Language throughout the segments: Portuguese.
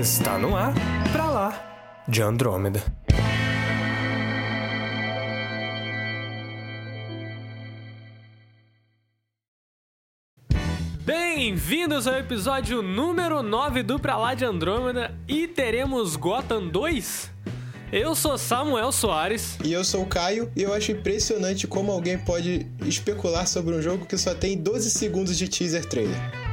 Está no ar, pra lá, de Andrômeda. Bem-vindos ao episódio número 9 do Pra Lá de Andrômeda e teremos Gotham 2? Eu sou Samuel Soares. E eu sou o Caio, e eu acho impressionante como alguém pode especular sobre um jogo que só tem 12 segundos de teaser trailer.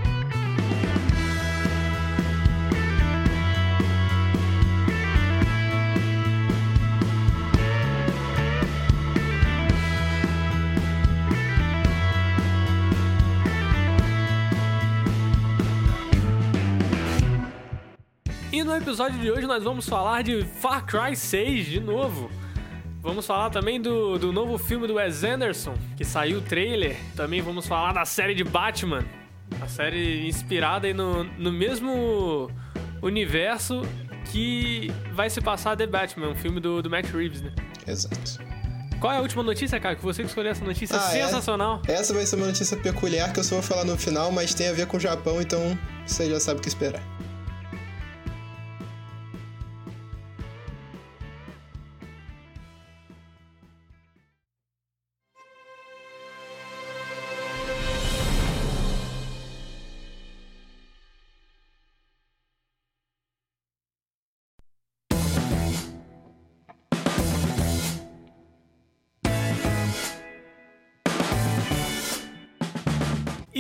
Episódio de hoje nós vamos falar de Far Cry 6 de novo. Vamos falar também do, do novo filme do Wes Anderson, que saiu o trailer. Também vamos falar da série de Batman. A série inspirada aí no, no mesmo universo que vai se passar The Batman, um filme do, do Matt Reeves, né? Exato. Qual é a última notícia, cara? Que você que escolheu essa notícia Ah, é? sensacional. Essa vai ser uma notícia peculiar que eu só vou falar no final, mas tem a ver com o Japão, então você já sabe o que esperar.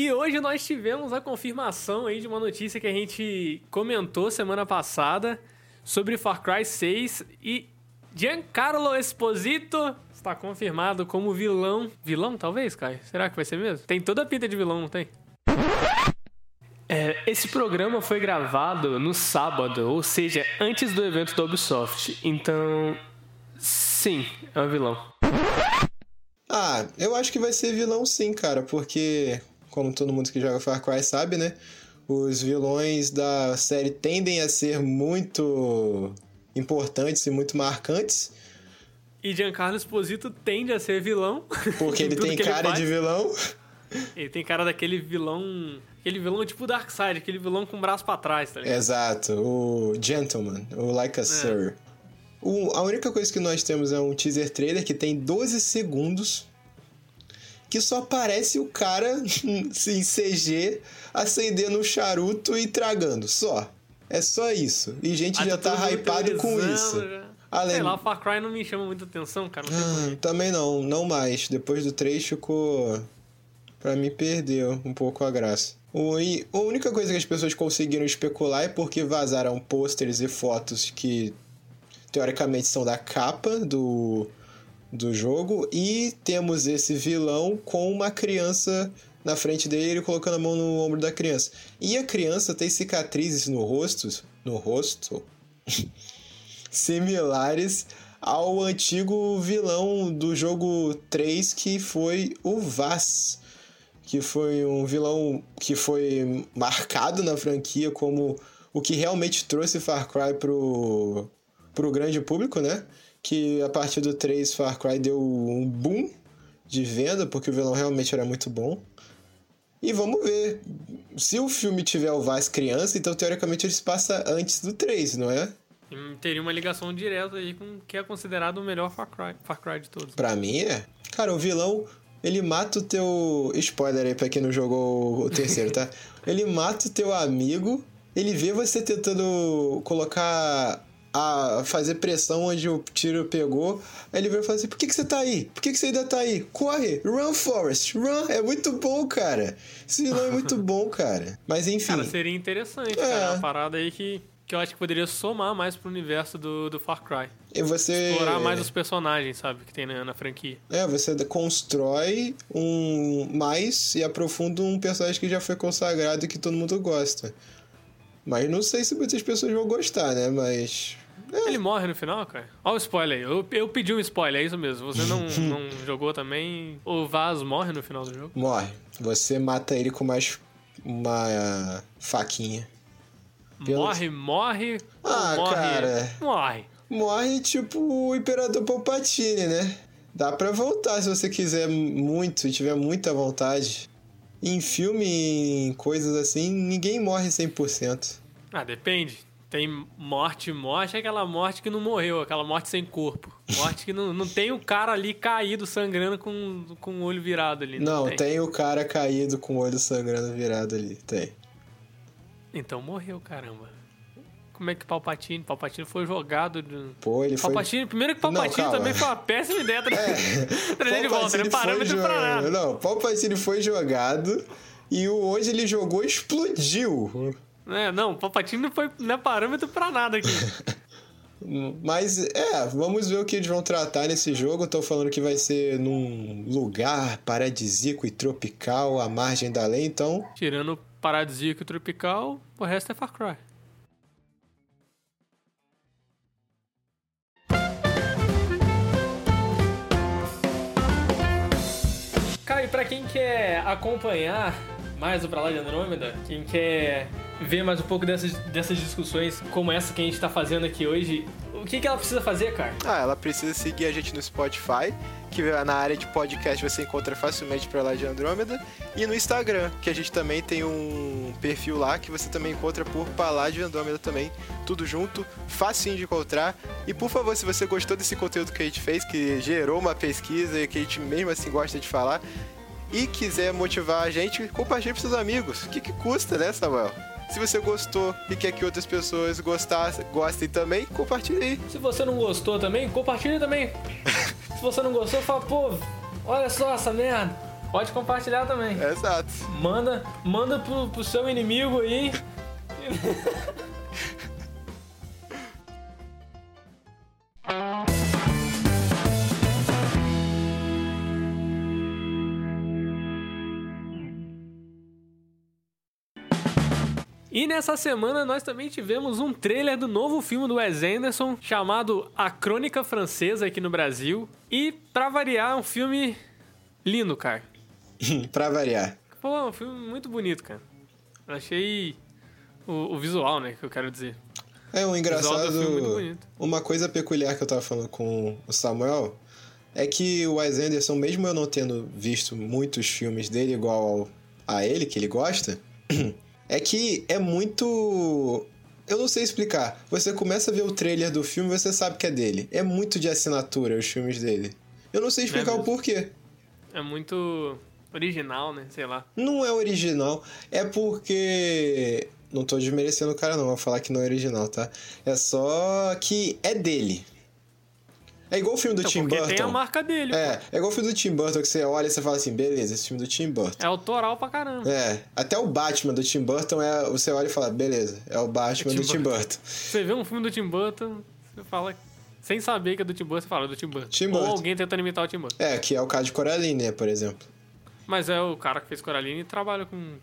E hoje nós tivemos a confirmação aí de uma notícia que a gente comentou semana passada sobre Far Cry 6 e Giancarlo Esposito está confirmado como vilão. Vilão, talvez, Caio? Será que vai ser mesmo? Tem toda a pinta de vilão, não tem? É, esse programa foi gravado no sábado, ou seja, antes do evento da Ubisoft. Então, sim, é um vilão. Ah, eu acho que vai ser vilão sim, cara, porque, como todo mundo que joga Far Cry sabe, né? Os vilões da série tendem a ser muito importantes e muito marcantes, E Giancarlo Esposito tende a ser vilão. porque ele tem cara faz. de vilão. Ele tem cara daquele vilão. Aquele vilão tipo Darkseid, aquele vilão com o braço pra trás, tá ligado? Exato, o Gentleman, o Like a Sir. O- a única coisa que nós temos é um teaser trailer que tem 12 segundos que só aparece o cara em CG acendendo um charuto e tragando, só. É só isso. E gente Ah, já tá mundo hypado com isso. já. Além- Sei lá, o Far Cry não me chama muita atenção, cara. Não Ah, também não, não mais. Depois do 3 ficou. Pra mim, perdeu um pouco a graça. O, e a única coisa que as pessoas conseguiram especular é porque vazaram pôsteres e fotos que teoricamente são da capa do, do jogo. E temos esse vilão com uma criança na frente dele, ele colocando a mão no ombro da criança. E a criança tem cicatrizes no rosto. No rosto? similares ao antigo vilão do jogo 3 que foi o Vaz, que foi um vilão que foi marcado na franquia como o que realmente trouxe Far Cry pro, pro grande público, né? Que a partir do 3 Far Cry deu um boom de venda, porque o vilão realmente era muito bom. E vamos ver. Se o filme tiver o Vaz criança, então teoricamente ele se passa antes do 3, não é? E Teria uma ligação direta aí com o que é considerado o melhor Far Cry, Far Cry de todos. Pra mim é. Cara, o vilão, ele mata o teu. Spoiler aí pra quem não jogou o terceiro, tá? Ele mata o teu amigo, ele vê você tentando colocar. A fazer pressão onde o tiro pegou. Aí ele vem e fala assim: Por que, que você tá aí? Por que, que você ainda tá aí? Corre! Run, Forrest! Run! É muito bom, cara! Esse vilão é muito bom, cara. Mas enfim. Cara, seria interessante, É. cara. Uma parada aí que, que eu acho que poderia somar mais pro universo do, do Far Cry. e você. Explorar mais os personagens, sabe, que tem na, na franquia. É, você constrói um mais e aprofunda um personagem que já foi consagrado e que todo mundo gosta. Mas não sei se muitas pessoas vão gostar, né? Mas. Ele morre no final, cara? Olha o spoiler aí. Eu, eu pedi um spoiler, é isso mesmo. Você não, não jogou também. O Vaz morre no final do jogo. Morre. Você mata ele com mais uma faquinha. Pelo- Morre, morre. Ah, morre. cara. Morre. Morre tipo o Imperador Palpatine, né? Dá pra voltar se você quiser muito tiver muita vontade. Em filme, em coisas assim, ninguém morre 100%. Ah, depende. Tem morte, morte é aquela morte que não morreu, aquela morte sem corpo. Morte que não, não tem o cara ali caído, sangrando com, com o olho virado ali. Não, não tem. tem. o cara caído com o olho sangrando virado ali. Tem. Então morreu, caramba. Como é que Palpatine? Palpatine foi jogado. De... Pô, ele Palpatine, foi... Primeiro que Palpatine não, também foi uma péssima ideia tra... é. trazer de volta, né? Parâmetro pra nada. Não, Palpatine foi jogado e onde ele jogou explodiu. É, não, Palpatine não, foi, não é parâmetro pra nada aqui. Mas, é, vamos ver o que eles vão tratar nesse jogo. Estão falando que vai ser num lugar paradisíaco e tropical, à margem da lei, então... Tirando paradisíaco e tropical, o resto é Far Cry. E pra quem quer acompanhar mais o Pra Lá de Andrômeda, quem quer ver mais um pouco dessas, dessas discussões como essa que a gente tá fazendo aqui hoje, o que, que ela precisa fazer, cara? Ah, ela precisa seguir a gente no Spotify, que na área de podcast você encontra facilmente Pra Lá de Andrômeda, e no Instagram, que a gente também tem um perfil lá que você também encontra por Pra Lá de Andrômeda também, tudo junto, facinho de encontrar. E por favor, se você gostou desse conteúdo que a gente fez, que gerou uma pesquisa e que a gente mesmo assim gosta de falar, e quiser motivar a gente, compartilhe para seus amigos. O que, que custa, né, Samuel? Se você gostou e quer que outras pessoas gostassem, gostem também, compartilhe aí. Se você não gostou também, compartilhe também. Se você não gostou, fala, pô, olha só essa merda. Pode compartilhar também. Exato. Manda, manda pro, pro seu inimigo aí. E nessa semana nós também tivemos um trailer do novo filme do Wes Anderson chamado A Crônica Francesa aqui no Brasil. E, pra variar, um filme lindo, cara. pra variar. Pô, um filme muito bonito, cara. Eu achei o, o, visual, né, que eu quero dizer. É, um engraçado... Uma coisa peculiar que eu tava falando com o Samuel é que o Wes Anderson, mesmo eu não tendo visto muitos filmes dele igual a ele, que ele gosta... é que é muito. Eu não sei explicar. Você começa a ver o trailer do filme você sabe que é dele. É muito de assinatura os filmes dele. Eu não sei explicar é o porquê. É muito original, né? Sei lá. Não é original. É porque. Não tô desmerecendo o cara, não. Vou falar que não é original, tá? É só que é dele. É igual o filme do então, Tim porque Burton. tem a marca dele. É, pô. é igual o filme do Tim Burton que você olha e você fala assim, beleza, esse filme do Tim Burton. É autoral pra caramba. É, até o Batman do Tim Burton é, você olha e fala, beleza, é o Batman Tim do Tim Burton. Você vê um filme do Tim Burton, você fala sem saber que é do Tim Burton, você fala é do Tim Burton. Tim Burton. Ou alguém tentando imitar o Tim Burton. É, que é o caso de Coraline, né, por exemplo. Mas é o cara que fez Coraline e trabalha com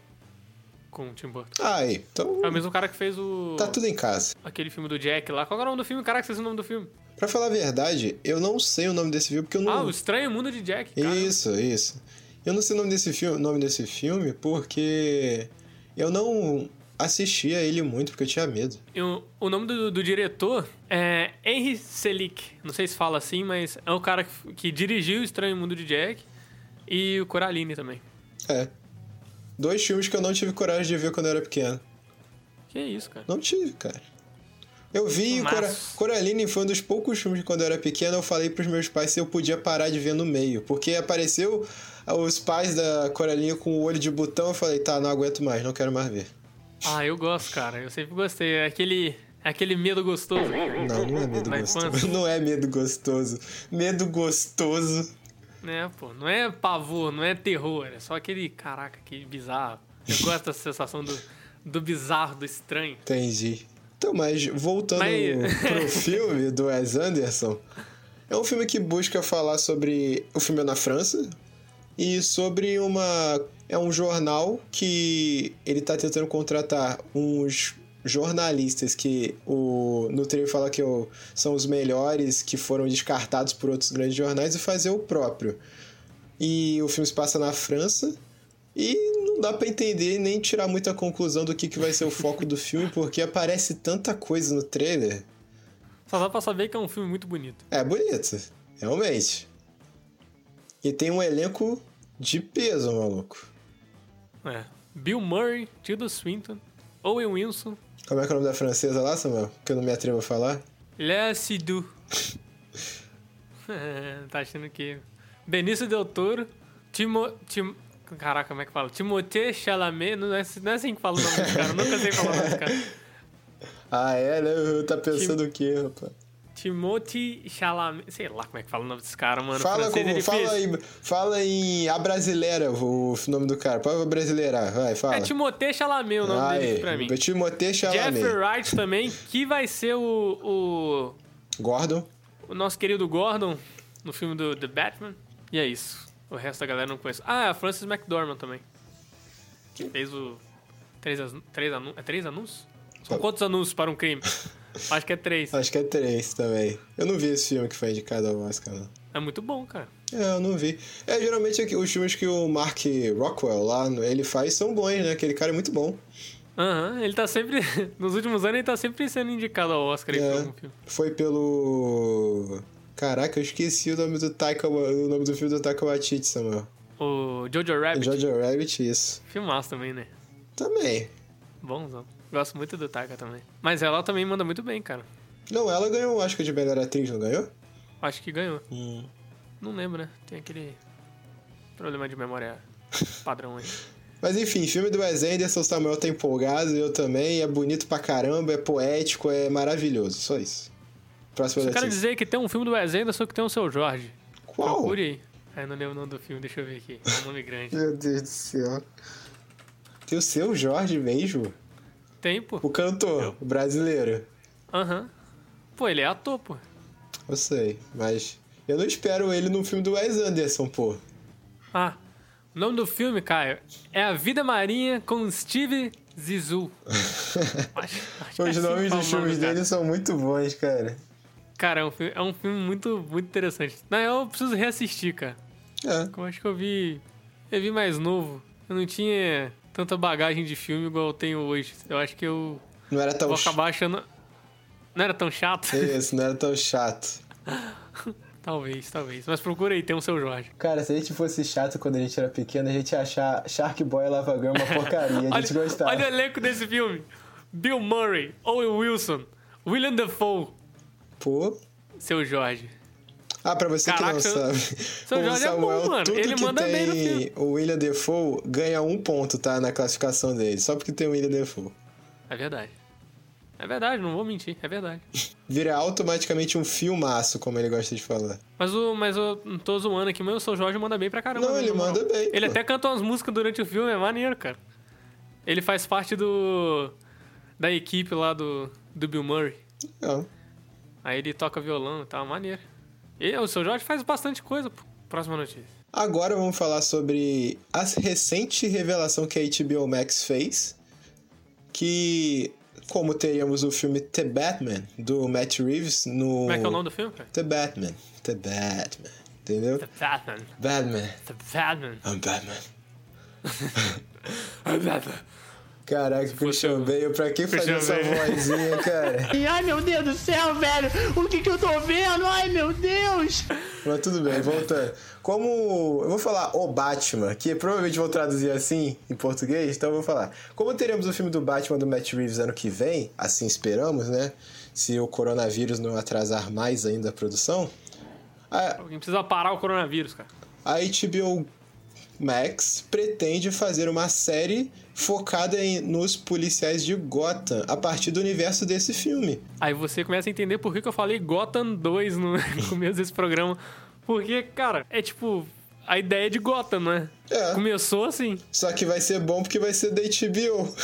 com o Tim Burton. Ah, aí, então... É o mesmo cara que fez o... Tá tudo em casa. Aquele filme do Jack lá. Qual era o nome do filme? Caraca, vocês o nome do filme. Pra falar a verdade, eu não sei o nome desse filme porque eu não. Ah, o Estranho Mundo de Jack. Cara. Isso, isso. Eu não sei o nome desse filme, nome desse filme porque eu não assistia ele muito porque eu tinha medo. Eu, o nome do, do, diretor é Henry Selick. Não sei se fala assim, mas é o cara que, que dirigiu o Estranho Mundo de Jack e o Coraline também. É. Dois filmes que eu não tive coragem de ver quando eu era pequeno. Que isso, cara? Não tive, cara. Eu vi Cora... Coraline foi um dos poucos filmes que quando eu era pequeno eu falei pros meus pais se eu podia parar de ver no meio. Porque apareceu os pais da Coraline com o olho de botão, eu falei, tá, não aguento mais, não quero mais ver. Ah, eu gosto, cara. Eu sempre gostei. É aquele. É aquele medo gostoso. Não, não é medo gostoso. Infância. Não é medo gostoso. Medo gostoso. É, pô. Não é pavor, não é terror. É só aquele. Caraca, que bizarro. Eu gosto dessa sensação do, do bizarro, do estranho. Entendi. Então, mas voltando mas... pro filme do Wes Anderson, é um filme que busca falar sobre o filme é na França e sobre uma é um jornal que ele tá tentando contratar uns jornalistas que o no trailer fala que o, são os melhores que foram descartados por outros grandes jornais e fazer o próprio. E o filme se passa na França e não dá para entender nem tirar muita conclusão do que, que vai ser o foco do filme, porque aparece tanta coisa no trailer. Só dá pra saber que é um filme muito bonito. É bonito, realmente. E tem um elenco de peso, maluco. É. Bill Murray, Tilda Swinton, Owen Wilson, Como é que é o nome da francesa lá, Samuel? Que eu não me atrevo a falar. Léa Seydoux. tá achando que... Benício Del Toro, Timo... Tim... Caraca, como é que fala? Timothée Chalamet, não é, não é assim que fala o nome desse cara, eu nunca sei falar o nome desse cara. Ah, é, né? Tá pensando o quê, rapaz? Timothy Chalamet, sei lá como é que fala o nome desse cara, mano. Fala, Francês, como, ele fala, aí, fala em A Brasileira, o nome do cara. Pode brasileirar, vai, fala. É Timothée Chalamet o nome dele pra mim. Timothée Chalamet. Jeffrey Wright também, que vai ser o, o, Gordon. o nosso querido Gordon no filme do The Batman. E é isso. O resto da galera não conhece. Ah, a Frances McDormand também. Que fez o. Três, três, anu... é três anúncios? São Tá. quantos anúncios para um crime? Acho que é três. Acho que é três também. Eu não vi esse filme que foi indicado ao Oscar, não. É muito bom, cara. É, eu não vi. É, geralmente os filmes que o Mark Rockwell lá, ele faz são bons, né? Aquele cara é muito bom. Aham, ele tá sempre. Nos últimos anos ele tá sempre sendo indicado ao Oscar aí por É, algum filme. foi pelo... Caraca, eu esqueci o nome do Taika, o nome do filme do Taika Waititi, Samuel. O Jojo Rabbit. Jojo Rabbit, isso. Filmaço também, né? Também. Bonzão. Gosto muito do Taika também. Mas ela também manda muito bem, cara. Não, ela ganhou o Oscar de melhor atriz, não ganhou? Acho que ganhou. Hum. Não lembro, né? Tem aquele problema de memória padrão aí. Mas enfim, filme do Wes Anderson, o Samuel tá empolgado, eu também, é bonito pra caramba, é poético, é maravilhoso, só isso. Próxima Eu quero dizer que tem um filme do Wes Anderson que tem o seu Jorge. Qual? Procure aí. Ah, eu não lembro o nome do filme, deixa eu ver aqui. É um nome grande. Meu Deus do céu. Tem o seu Jorge mesmo? Tem, pô. O cantor, o brasileiro. Aham. Pô, ele é ator, pô. Eu sei, mas eu não espero ele no filme do Wes Anderson, pô. Ah, o nome do filme, Caio, é A Vida Marinha com Steve Zissou. Acho- acho que é Os assim nomes dos filmes dele são muito bons, cara. Cara, é um filme, é um filme muito, muito interessante. Na real, eu preciso reassistir, cara. É. Eu acho que eu vi. Eu vi mais novo. Eu não tinha tanta bagagem de filme igual eu tenho hoje. Eu acho que eu Não era tão chato. achando. Não era tão chato? Isso, não era tão chato. talvez, talvez. Mas procura aí, tem um seu Jorge. Cara, se a gente fosse chato quando a gente era pequeno, a gente ia achar Shark Boy e Lava Girl uma porcaria. A gente olha, gostava. olha o elenco desse filme: Bill Murray, Owen Wilson, William Dafoe, Pô. seu Jorge. Ah, pra você Caraca, que não sabe. seu o Jorge é bom, mano. tudo Ele que manda tem bem no filme. o William Defoe ganha um ponto, tá? Na classificação dele. Só porque tem o William Defoe. É verdade. É verdade, não vou mentir, é verdade. Vira automaticamente um filmaço, como ele gosta de falar. Mas, o, mas eu não tô zoando aqui, mas o seu Jorge manda bem pra caramba. Não, ele manda bem, Ele pô. até canta umas músicas durante o filme, é maneiro, cara. Ele faz parte do. da equipe lá do, do Bill Murray. Não. Aí ele toca violão e tal, maneiro. E o seu Jorge faz bastante coisa, pô. Próxima notícia. Agora vamos falar sobre a recente revelação que a HBO Max fez. Que, como teríamos o filme The Batman, do Matt Reeves, no... Como é que é o nome do filme, cara? The Batman. The Batman. Entendeu? The Batman. Batman. The Batman. I'm Batman. The Batman. Caraca, Christian o- Bale, pra que fazer Christian essa Bale. vozinha, cara? Ai, meu Deus do céu, velho! O que que eu tô vendo? Ai, meu Deus! Mas tudo bem, voltando. Como. Eu vou falar o Batman, que provavelmente vou traduzir assim em português, então eu vou falar. Como teremos o filme do Batman do Matt Reeves ano que vem, assim esperamos, né? Se o coronavírus não atrasar mais ainda a produção, a, Alguém precisa parar o coronavírus, cara. a HBO Max pretende fazer uma série focada em, nos policiais de Gotham a partir do universo desse filme. Aí você começa a entender por que, que eu falei Gotham 2 no começo desse programa. Porque, cara, é tipo a ideia de Gotham, não é? É. Começou assim. Só que vai ser bom porque vai ser da HBO.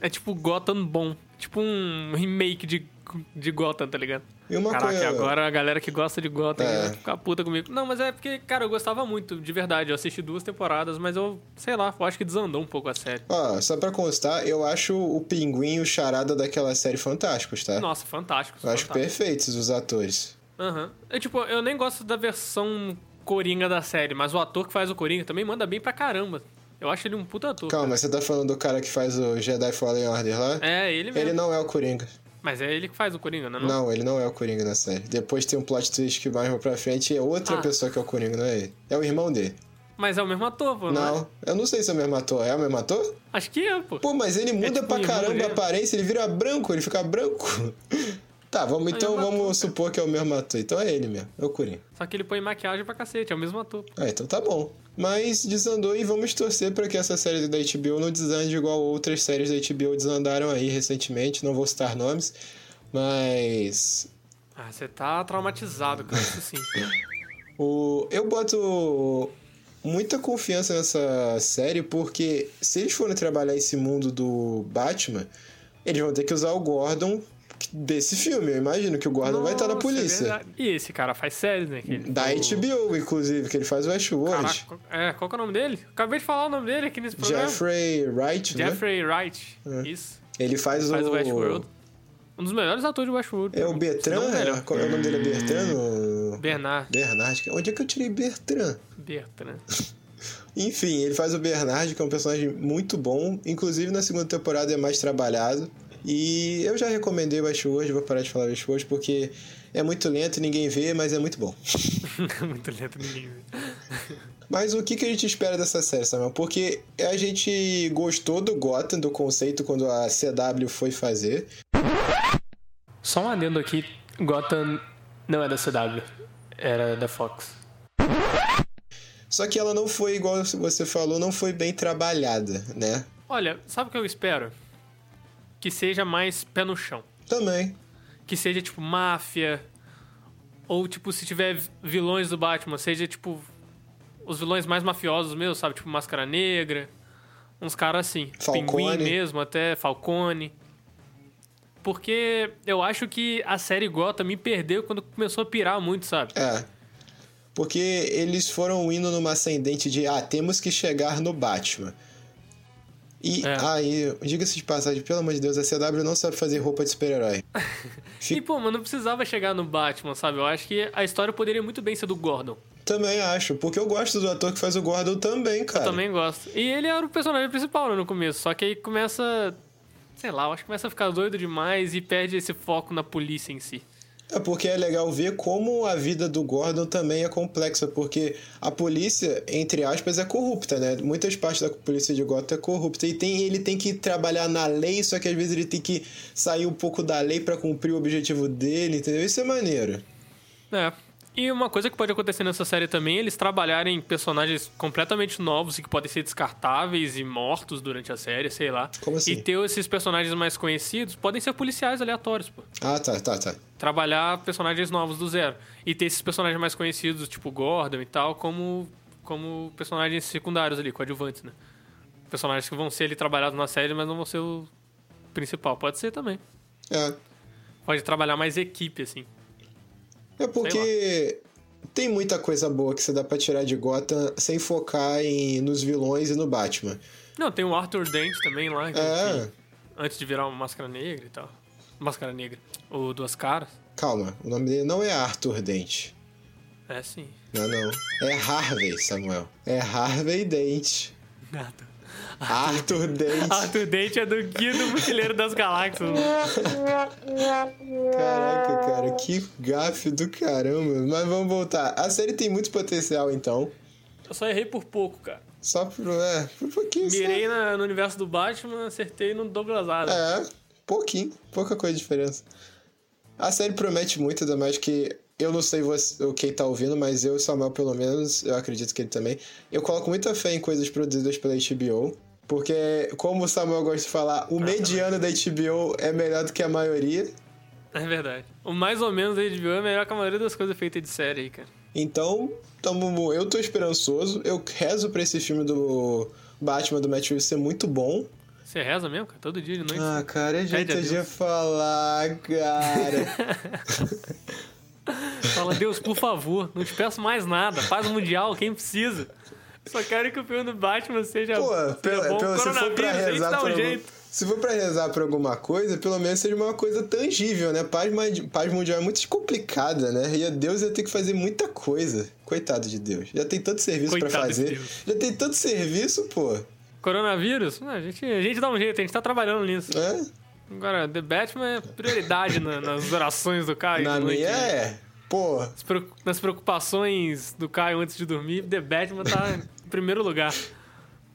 É tipo Gotham bom. Tipo um remake de, de Gotham, tá ligado? E uma Caraca, coisa- agora a galera que gosta de Gotham É. vai ficar puta comigo. Não, mas é porque, cara, eu gostava muito, de verdade. Eu assisti duas temporadas, mas eu, sei lá, eu acho que desandou um pouco a série. Ó, só pra constar, eu acho o Pinguim e o Charada daquela série fantásticos, tá? Nossa, fantástico. eu acho perfeitos os atores. Aham. Eu, tipo, eu nem gosto da versão Coringa da série, mas o ator que faz o Coringa também manda bem pra caramba. Eu acho ele um puta ator. Calma, você tá falando do cara que faz o Jedi Fallen Order lá? É, ele mesmo. Ele não é o Coringa. Mas é ele que faz o Coringa, não é? não? Não, ele não é o Coringa na série. Depois tem um plot twist que mais pra frente e é outra Ah. pessoa que é o Coringa, não é ele. É o irmão dele. Mas é o mesmo ator, pô, não, é? Não, eu não sei se é o mesmo ator. É o mesmo ator? Acho que é, pô. Pô, mas ele muda tipo pra caramba a dele. aparência, ele vira branco, ele fica branco. Tá, vamos então mesmo vamos ator, supor que é o mesmo ator. Então é ele mesmo, é o Coringa. Só que ele põe maquiagem pra cacete, é o mesmo ator. Ah, então tá bom. Mas desandou e vamos torcer pra que essa série da HBO não desande igual outras séries da HBO desandaram aí recentemente. Não vou citar nomes, mas Ah, você tá traumatizado com isso sim. o eu boto muita confiança nessa série porque se eles forem trabalhar esse mundo do Batman, eles vão ter que usar o Gordon desse filme. Eu imagino que o Gordon vai estar na Nossa, é polícia. verdade. e esse cara faz séries, né? Ele- da o- HBO, inclusive, que ele faz o Westworld. Caraca, qual- é, qual que é o nome dele? Acabei de falar o nome dele aqui nesse programa. Jeffrey Wright, né? Jeffrey Wright. Isso. Ele faz, Faz o... Westworld. Um dos melhores atores de Westworld. É o. Bertrand? É, qual é o nome dele? É Bertrand? O- Bernard. Bernard. Onde é que eu tirei Bertrand? Bertrand. Enfim, ele faz o Bernard, que é um personagem muito bom. Inclusive, na segunda temporada é mais trabalhado. E eu já recomendei o Westworld, vou parar de falar Westworld, porque é muito lento, ninguém vê, mas é muito bom. Muito lento, ninguém vê. Mas o que, que a gente espera dessa série, Samuel? Porque a gente gostou do Gotham, do conceito, quando a CW foi fazer. Só um adendo aqui. Gotham não é da CW. Era da Fox. Só que ela não foi, igual você falou, não foi bem trabalhada, né? Olha, sabe o que eu espero? Que seja mais pé no chão. Também. Que seja tipo máfia. Ou tipo, se tiver vilões do Batman, seja tipo. Os vilões mais mafiosos mesmo, sabe? Tipo Máscara Negra. Uns caras assim. Falcone. Pinguim mesmo, até Falcone. Porque eu acho que a série Gotham me perdeu quando começou a pirar muito, sabe? É. Porque eles foram indo numa ascendente de, ah, temos que chegar no Batman. E É. aí, diga-se de passagem, pelo amor de Deus, a CW não sabe fazer roupa de super-herói. E, pô, mas não precisava chegar no Batman, sabe? Eu acho que a história poderia muito bem ser do Gordon. Também acho, porque eu gosto do ator que faz o Gordon também, cara. Eu também gosto. E ele era o personagem principal né, no começo, só que aí começa. Sei lá, eu acho que começa a ficar doido demais e perde esse foco na polícia em si. É porque é legal ver como a vida do Gordon também é complexa, porque a polícia, entre aspas, é corrupta, né? Muitas partes da polícia de Gotham é corrupta e tem, ele tem que trabalhar na lei, só que às vezes ele tem que sair um pouco da lei pra cumprir o objetivo dele, entendeu? Isso é maneiro. É. E uma coisa que pode acontecer nessa série também é eles trabalharem personagens completamente novos e que podem ser descartáveis e mortos durante a série, sei lá. Como assim? E ter esses personagens mais conhecidos podem ser policiais aleatórios, pô. Ah, tá, tá, tá. trabalhar personagens novos do zero. E ter esses personagens mais conhecidos, tipo Gordon e tal, como, como personagens secundários ali, coadjuvantes, né? Personagens que vão ser ali trabalhados na série, mas não vão ser o principal. Pode ser também. É. Pode trabalhar mais equipe, assim. É porque tem muita coisa boa que você dá pra tirar de Gotham sem focar em, nos vilões e no Batman. Não, tem o Arthur Dent também lá, que, É. que- antes de virar uma máscara negra e tal. Máscara negra. O Duas Caras. Calma, o nome dele não é Arthur Dent. É sim. Não, não. É Harvey, Samuel. É Harvey Dent. Nada. Arthur Dent. Arthur Dent é do Guia do Mochileiro das Galáxias. Caraca, cara, que gafe do caramba. Mas vamos voltar. A série tem muito potencial, então. Eu só errei por pouco, cara. Só por. É, por pouquinho. Mirei na- no universo do Batman, acertei no Douglas Adams. É, pouquinho. Pouca coisa de diferença. A série promete muito, ainda mais que. Eu não sei você, o quem tá ouvindo, mas eu e Samuel, pelo menos, eu acredito que ele também. Eu coloco muita fé em coisas produzidas pela HBO. Porque, como o Samuel gosta de falar, o mediano da HBO é melhor do que a maioria. É verdade. O mais ou menos da HBO é melhor que a maioria das coisas feitas de série aí, cara. Então, tamo, eu tô esperançoso. Eu rezo pra esse filme do Batman do Matt Reeves ser muito bom. Você reza mesmo, cara? Todo dia de noite. Ah, cara, é jeito de falar, cara. Fala, Deus, por favor, não te peço mais nada. Paz mundial, quem precisa. Só quero que o filme do Batman seja, Pô, seja bom. se for pra rezar dá um algum, jeito. se for pra rezar por alguma coisa, pelo menos seja uma coisa tangível, né? Paz, paz mundial é muito complicada, né? E a Deus ia ter que fazer muita coisa. Coitado de Deus. Já tem tanto serviço de fazer. Deus. Já tem tanto serviço, pô. Coronavírus? A, gente, a gente dá um jeito, a gente tá trabalhando nisso. É? Agora, The Batman é prioridade na- nas orações do Caio. Na de noite, minha né? Pô, Nas preo- Nas preocupações do Caio antes de dormir, The Batman tá primeiro lugar.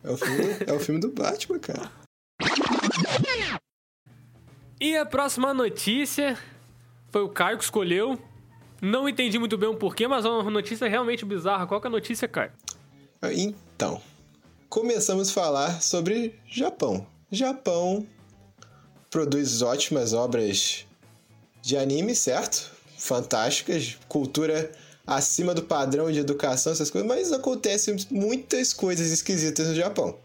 É o filme do, é o filme do Batman, cara. E a próxima notícia foi o Caio que escolheu. Não entendi muito bem o porquê, mas é uma notícia realmente bizarra. Qual que é a notícia, Caio? Então, começamos a falar sobre Japão. Japão produz ótimas obras de anime, certo? Fantásticas, cultura acima do padrão de educação, essas coisas, mas acontecem muitas coisas esquisitas no Japão.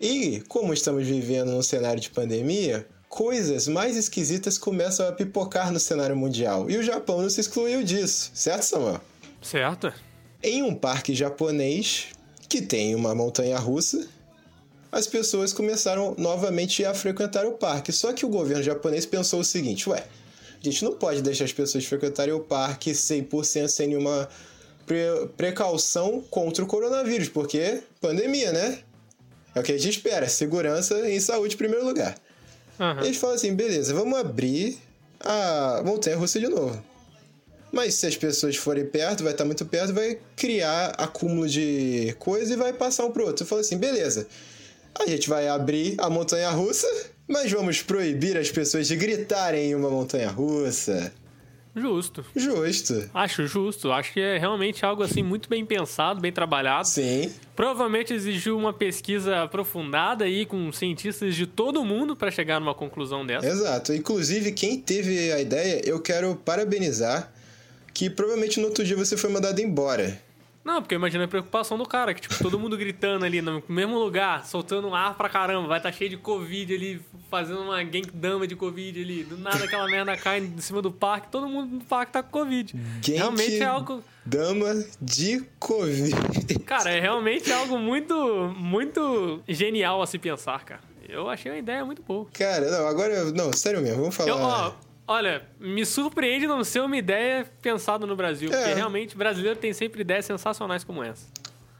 E como estamos vivendo num cenário de pandemia, coisas mais esquisitas começam a pipocar no cenário mundial. E o Japão não se excluiu disso, certo, Samuel? Certo. Em um parque japonês que tem uma montanha russa, as pessoas começaram novamente a frequentar o parque. Só que o governo japonês pensou o seguinte: ué, a gente não pode deixar as pessoas frequentarem o parque 100% sem nenhuma pre precaução contra o coronavírus, porque pandemia, né? É o que a gente espera, segurança e saúde em primeiro lugar. Uhum. Eles falam assim: beleza, vamos abrir a montanha russa de novo. Mas se as pessoas forem perto, vai estar muito perto, vai criar acúmulo de coisa e vai passar um pro outro. Você fala assim: beleza, a gente vai abrir a montanha russa, mas vamos proibir as pessoas de gritarem em uma montanha russa. Justo. Justo. Acho justo. Acho que é realmente algo assim muito bem pensado, bem trabalhado. Sim. Provavelmente exigiu uma pesquisa aprofundada aí com cientistas de todo mundo para chegar numa conclusão dessa. Exato. Inclusive, quem teve a ideia, eu quero parabenizar que provavelmente no outro dia você foi mandado embora. Não, porque eu imagino a preocupação do cara, que, tipo, todo mundo gritando ali no mesmo lugar, soltando ar pra caramba, vai estar tá cheio de Covid ali, fazendo uma dama de Covid ali. Do nada aquela merda cai em cima do parque, todo mundo no parque tá com Covid. realmente é algo. Dama de Covid. Cara, é realmente algo muito, muito genial a se pensar, cara. Eu achei uma ideia muito boa. Cara, não, agora. Não, sério mesmo, vamos falar. Eu, ó, Olha, me surpreende não ser uma ideia pensada no Brasil, é. porque realmente brasileiro tem sempre ideias sensacionais como essa.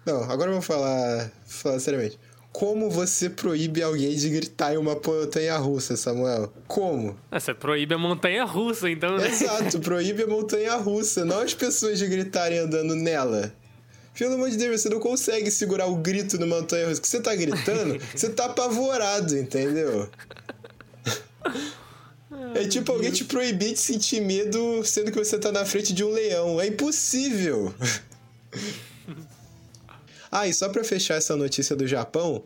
Não, agora vamos falar, falar seriamente. Como você proíbe alguém de gritar em uma montanha russa, Samuel? Como? Ah, você proíbe a montanha russa, então. Né? Exato, proíbe a montanha russa, não as pessoas de gritarem andando nela. Pelo amor de Deus, você não consegue segurar o grito numa montanha russa. Que você tá gritando, você tá apavorado, entendeu? É tipo alguém te proibir de sentir medo sendo que você tá na frente de um leão. É impossível. ah, e só pra fechar essa notícia do Japão,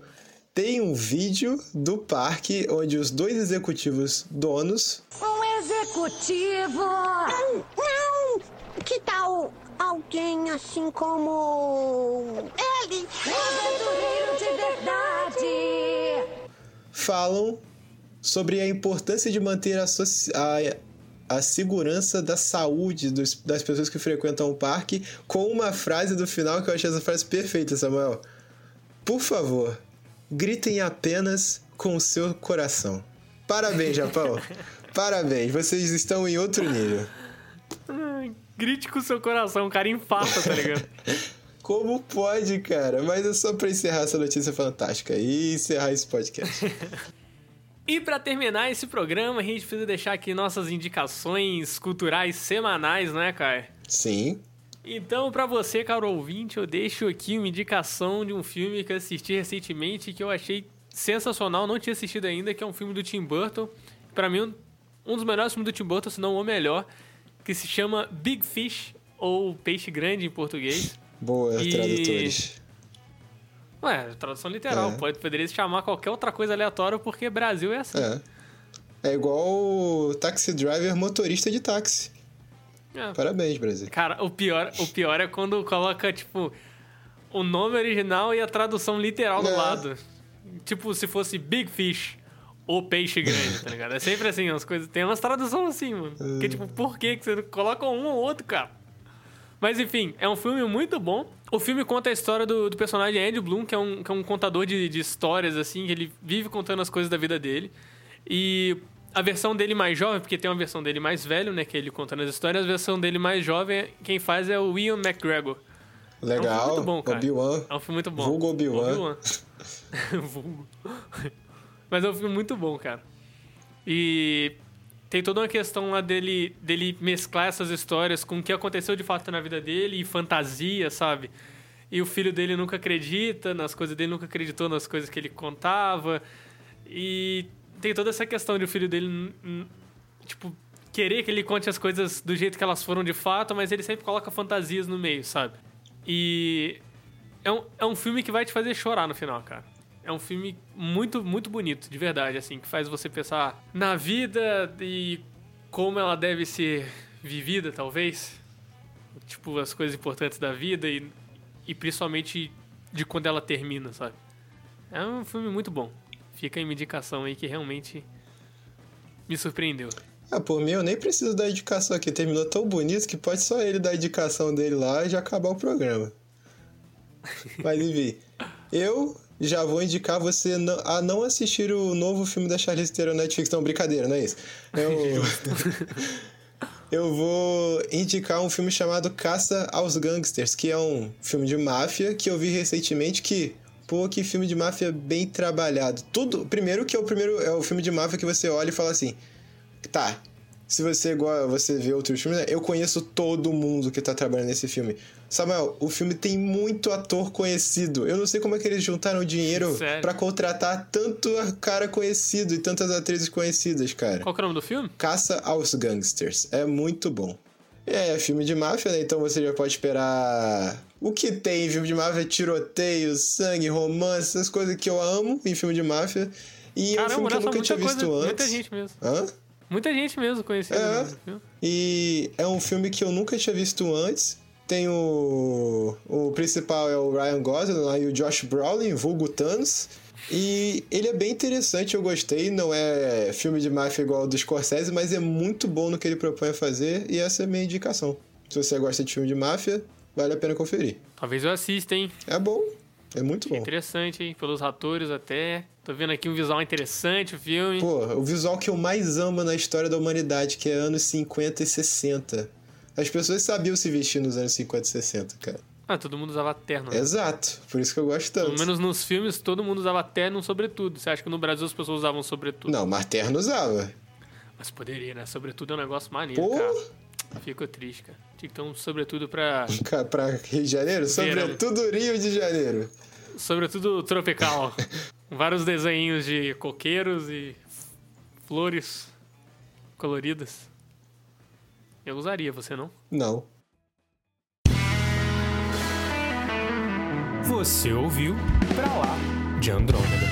tem um vídeo do parque onde os dois executivos donos. Um executivo! Não, não! Que tal alguém assim como. Ele! Um aventureiro de verdade! Falam sobre a importância de manter a, a, a segurança da saúde dos, das pessoas que frequentam o parque com uma frase do final que eu achei essa frase perfeita, Samuel. Por favor, gritem apenas com o seu coração. Parabéns, Japão. Parabéns, vocês estão em outro nível. grite com o seu coração, o cara infarta, tá ligado? Como pode, cara? Mas é só pra encerrar essa notícia fantástica e encerrar esse podcast. E para terminar esse programa, a gente precisa deixar aqui nossas indicações culturais semanais, né, Kai? Sim. Então, para você, caro ouvinte, eu deixo aqui uma indicação de um filme que eu assisti recentemente que eu achei sensacional, não tinha assistido ainda, que é um filme do Tim Burton. Para mim, um dos melhores filmes do Tim Burton, se não o melhor, que se chama Big Fish, ou Peixe Grande em português. Boa, e... tradutores. Ué, tradução literal. É. Pode, poderia se chamar qualquer outra coisa aleatória porque Brasil é assim. É. É igual taxi driver motorista de táxi. É. Parabéns, Brasil. Cara, o pior, o pior é quando coloca, tipo, o nome original e a tradução literal do é. lado. Tipo, se fosse Big Fish ou Peixe Grande, tá ligado? É sempre assim, as coisas. Tem umas traduções assim, mano. É. Que tipo, por que você coloca um ou outro, cara? Mas enfim, é um filme muito bom. O filme conta a história do, do personagem Andy Bloom, que é um, que é um contador de, de histórias, assim, que ele vive contando as coisas da vida dele. E a versão dele mais jovem, porque tem uma versão dele mais velho, né, que é ele contando as histórias, a versão dele mais jovem, quem faz é o Ian McGregor. Legal. É um filme muito bom, cara. Obi-Wan. É um filme muito bom. Vulgo Obi-Wan. Vulgo. Mas é um filme muito bom, cara. E tem toda uma questão lá dele, dele mesclar essas histórias com o que aconteceu de fato na vida dele e fantasia, sabe? E o filho dele nunca acredita nas coisas dele, nunca acreditou nas coisas que ele contava. E tem toda essa questão de o filho dele, tipo, querer que ele conte as coisas do jeito que elas foram de fato, mas ele sempre coloca fantasias no meio, sabe? E é um, é um filme que vai te fazer chorar no final, cara. É um filme muito, muito bonito, de verdade, assim, que faz você pensar na vida e como ela deve ser vivida, talvez. Tipo, as coisas importantes da vida e, e principalmente de quando ela termina, sabe? É um filme muito bom. Fica aí uma indicação aí que realmente me surpreendeu. Ah, por mim, eu nem preciso da indicação aqui. Terminou tão bonito que pode só ele dar a indicação dele lá e já acabar o programa. Mas enfim, eu já vou indicar você a não assistir o novo filme da Charlize Theron na Netflix. Não, brincadeira, não é isso. Eu, eu vou indicar um filme chamado Caça aos Gangsters, que é um filme de máfia que eu vi recentemente que... Pô, que filme de máfia bem trabalhado. Tudo. Primeiro que é o primeiro. É o filme de máfia que você olha e fala assim. Tá. Se você igual você vê outros filmes, né? eu conheço todo mundo que tá trabalhando nesse filme. Samuel, o filme tem muito ator conhecido. Eu não sei como é que eles juntaram dinheiro pra contratar tanto cara conhecido e tantas atrizes conhecidas, cara. Qual que é o nome do filme? Caça aos Gangsters. É muito bom. É, filme de máfia, né? Então você já pode esperar. O que tem em filme de máfia? Tiroteio, sangue, romance, essas coisas que eu amo em filme de máfia. E é um filme que eu nessa nunca tinha muita visto coisa, antes. Muita gente mesmo. Hã? Muita gente mesmo conhecida. É. mesmo, viu? E é um filme que eu nunca tinha visto antes. Tem o. O principal é o Ryan Gosling lá e o Josh Brolin, vulgo Thanos. E ele é bem interessante, eu gostei. Não é filme de máfia igual ao do Scorsese, mas é muito bom no que ele propõe a fazer. E essa é a minha indicação. Se você gosta de filme de máfia, vale a pena conferir. Talvez eu assista, hein? É bom, é muito bom. Interessante, hein? Pelos atores até. Tô vendo aqui um visual interessante, o filme. Pô, o visual que eu mais amo na história da humanidade, que é anos 50 e 60. As pessoas sabiam se vestir nos anos 50 e 60, cara. Ah, todo mundo usava terno. né? Exato, por isso que eu gosto tanto. Pelo menos nos filmes, todo mundo usava terno sobretudo. Você acha que no Brasil as pessoas usavam sobretudo? Não, Marterno usava. Mas poderia, né? Sobretudo é um negócio maneiro, Pô, cara. Fico triste, cara. Tinha que ter um sobretudo pra... pra Rio de Janeiro? Verão. Sobretudo Rio de Janeiro. Sobretudo tropical. Vários desenhos de coqueiros e flores coloridas. Eu usaria, você não? Não. Você ouviu Pra Lá de Andrômeda.